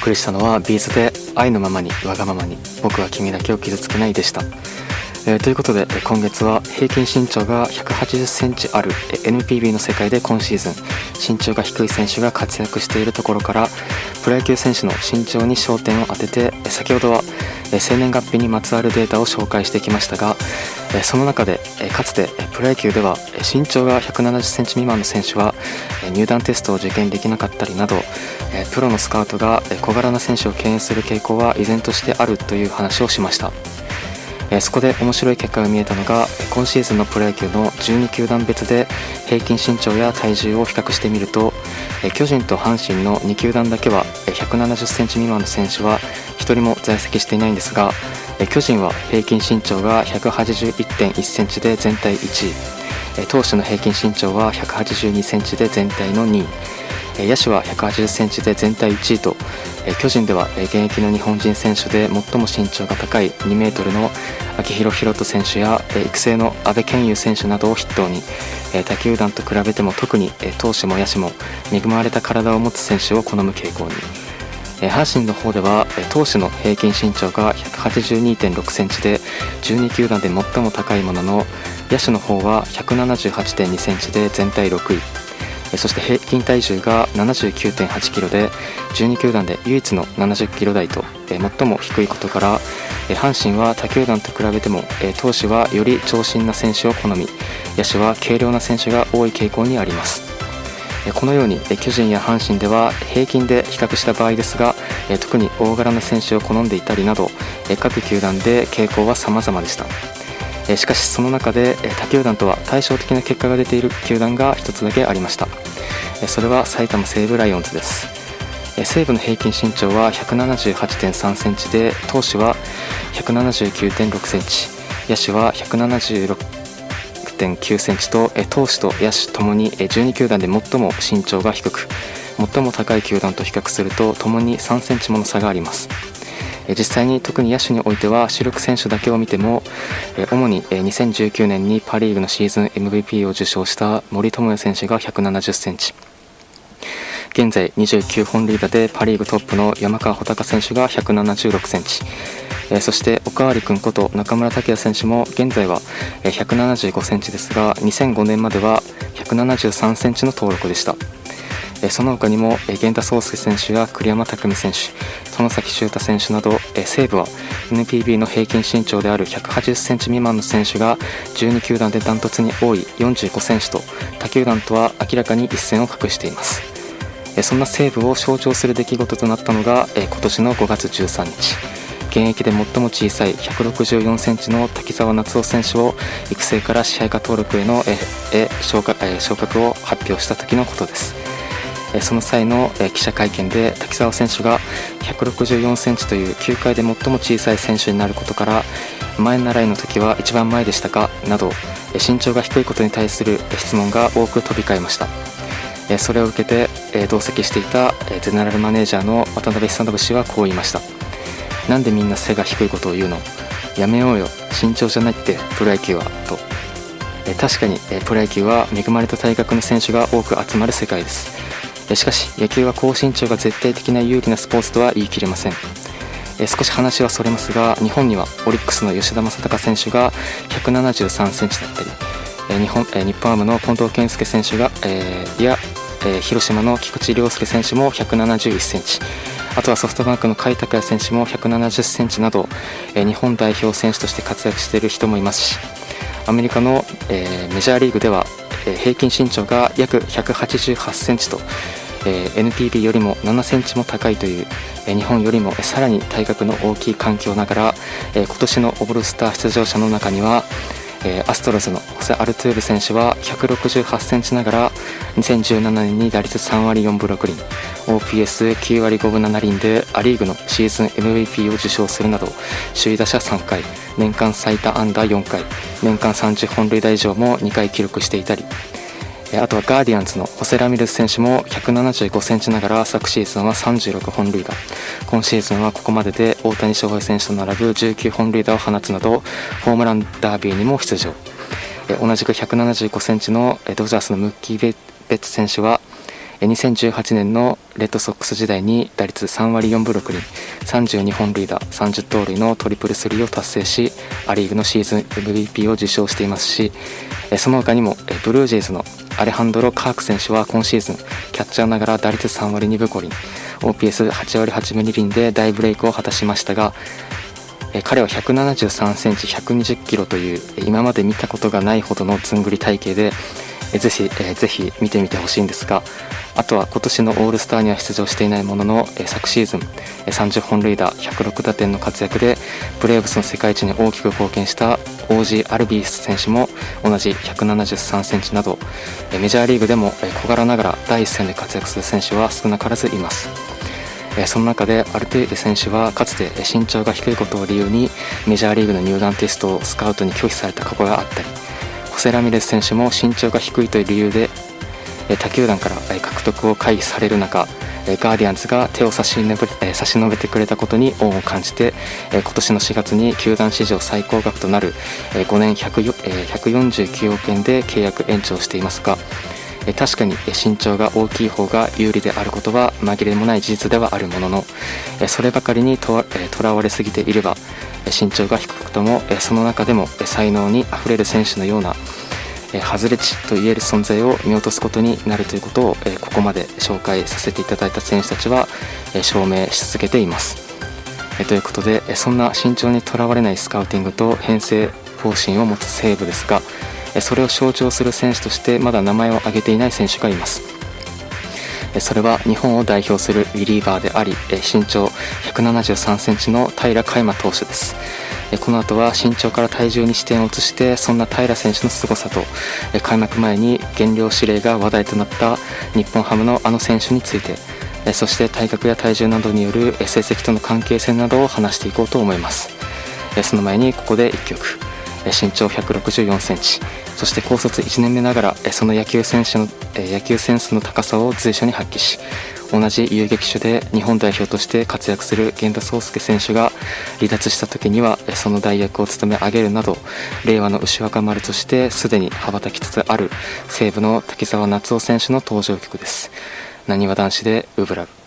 送りしたのはビーズで愛のままにわがままに僕は君だけを傷つけないでした。えー、ということで今月は平均身長が180センチある NPB の世界で今シーズン身長が低い選手が活躍しているところからプロ野球選手の身長に焦点を当てて先ほどは生年月日にまつわるデータを紹介してきましたがその中でかつてプロ野球では身長が170センチ未満の選手は入団テストを受験できなかったりなどプロのスカウトが小柄な選手を敬遠する傾向は依然としてあるという話をしました。そこで面白い結果が見えたのが今シーズンのプロ野球の12球団別で平均身長や体重を比較してみると巨人と阪神の2球団だけは170センチ未満の選手は1人も在籍していないんですが巨人は平均身長が181.1センチで全体1位。投手の平均身長は182センチで全体の2位。野手は180センチで全体1位と。巨人では現役の日本人選手で最も身長が高い2メートルの秋広博人選手や育成の阿部健優選手などを筆頭に。他球団と比べても特に投手も野手も恵まれた体を持つ選手を好む傾向に。阪神の方では投手の平均身長が182.6センチで12球団で最も高いものの野手の方は178.2センチで全体6位。そして平均体重が79.8キロで12球団で唯一の70キロ台と最も低いことから阪神は他球団と比べても投手はより長身な選手を好み野手は軽量な選手が多い傾向にあります。このように巨人や阪神では平均で比較した場合ですが特に大柄な選手を好んでいたりなど各球団で傾向は様々でした。しかしその中で他球団とは対照的な結果が出ている球団が1つだけありました。それは埼玉西武ライオンズです。西武の平均身長は178.3センチで投手は179.6センチ。野手は176 176.9センチと投手と野手ともに12球団で最も身長が低く最も高い球団と比較するとともに3センチもの差があります。実際に特に野手においては主力選手だけを見ても主に2019年にパ・リーグのシーズン MVP を受賞した森友哉選手が170センチ。現在29本塁打でパ・リーグトップの山川穂高選手が176センチ。そしておかわり君こと中村拓也選手も現在は175センチですが2005年までは173センチの登録でした。その他にも源田壮亮選手や栗山巧選手外崎修太選手など西武は NPB の平均身長である180センチ未満の選手が12球団でダントツに多い45選手と他球団とは明らかに一線を画していますそんな西武を象徴する出来事となったのが今年の5月13日現役で最も小さい164センチの滝沢夏夫選手を育成から支配下登録へのえ昇格を発表した時のことです。その際の記者会見で滝沢選手が164センチという球界で最も小さい選手になることから前習いの時は一番前でしたか？など身長が低いことに対する質問が多く飛び交いました。それを受けて同席していたゼネラルマネージャーの渡辺久信氏はこう言いました。なんでみんな背が低いことを言うの？やめようよ。身長じゃないってプロ野球は。と。確かにプロ野球は恵まれた体格の選手が多く集まる世界です。しかし野球は高身長が絶対的な有利なスポーツとは言い切れません。少し話はそれますが日本にはオリックスの吉田正尚選手が173センチだったり日本日本ハムの近藤健介選手が、えー、や、え、広島の菊池涼介選手も171センチ。あとはソフトバンクの甲斐拓也選手も170センチなど、え、日本代表選手として活躍している人もいますしアメリカの、え、メジャーリーグでは、え、平均身長が約188センチとえ、NPB よりも7センチも高いという、え、日本よりもさらに体格の大きい環境ながら、え、今年のオールスター出場者の中には、え、アストロズのホセ・アルトゥール選手は168センチながら2017年に打率3割4分6厘 OPS9 割5分7厘でア・リーグのシーズン MVP を受賞するなど首位打者3回年間最多安打4回年間30本塁打以上も2回記録していたりあとはガーディアンズのホセ・ラミレス選手も175センチながら昨シーズンは36本塁打。今シーズンはここまでで大谷翔平選手と並ぶ19本塁打を放つなどホームランダービーにも出場。同じく175センチのドジャースのムッキー・ベッツ選手は2018年のレッドソックス時代に打率3割4分6厘32本塁打30盗塁のトリプルスリーを達成しア・リーグのシーズン MVP を受賞していますしその他にもブルージェイズのアレハンドロ・カーク選手は今シーズンキャッチャーながら打率3割2分5厘 OPS8 割8分2厘で大ブレイクを果たしましたが彼は173センチ120キロという今まで見たことがないほどのずんぐり体型でぜひぜひ見てみてほしいんですがあとは今年のオールスターには出場していないもののえ昨シーズンえ30本塁打106打点の活躍でブレーブスの世界一に大きく貢献したオージー・アルビース選手も同じ173センチなどえメジャーリーグでも小柄ながら第一線で活躍する選手は少なからずいます。その中でアルテーレ選手はかつて身長が低いことを理由にメジャーリーグの入団テストをスカウトに拒否された過去があったりセ・ラミレス選手も身長が低いという理由で他球団から獲得を回避される中ガーディアンズが手を差し伸べ差し伸べてくれたことに恩を感じて今年の4月に球団史上最高額となる5年149億円で契約延長していますが確かに身長が大きい方が有利であることは紛れもない事実ではあるもののそればかりにとらわれすぎていれば身長が低くともその中でも才能にあふれる選手のような外れ値といえる存在を見落とすことになるということをここまで紹介させていただいた選手たちは証明し続けています。ということでそんな慎重にとらわれないスカウティングと編成方針を持つ西武ですがそれを象徴する選手としてまだ名前を挙げていない選手がいますそれは日本を代表するリリーバーであり身長173センチの平海馬投手です。この後は身長から体重に視点を移してそんな平選手の凄さと開幕前に減量指令が話題となった日本ハムのあの選手についてそして体格や体重などによる成績との関係性などを話していこうと思います。その前にここで1曲。身長164センチ。そして高卒1年目ながらその野球選手の野球センスの高さを随所に発揮し同じ遊撃手で日本代表として活躍する源田壮亮選手が離脱した時にはその代役を務め上げるなど令和の牛若丸としてすでに羽ばたきつつある西武の滝沢夏夫選手の登場曲です。なにわ男子でウブラブ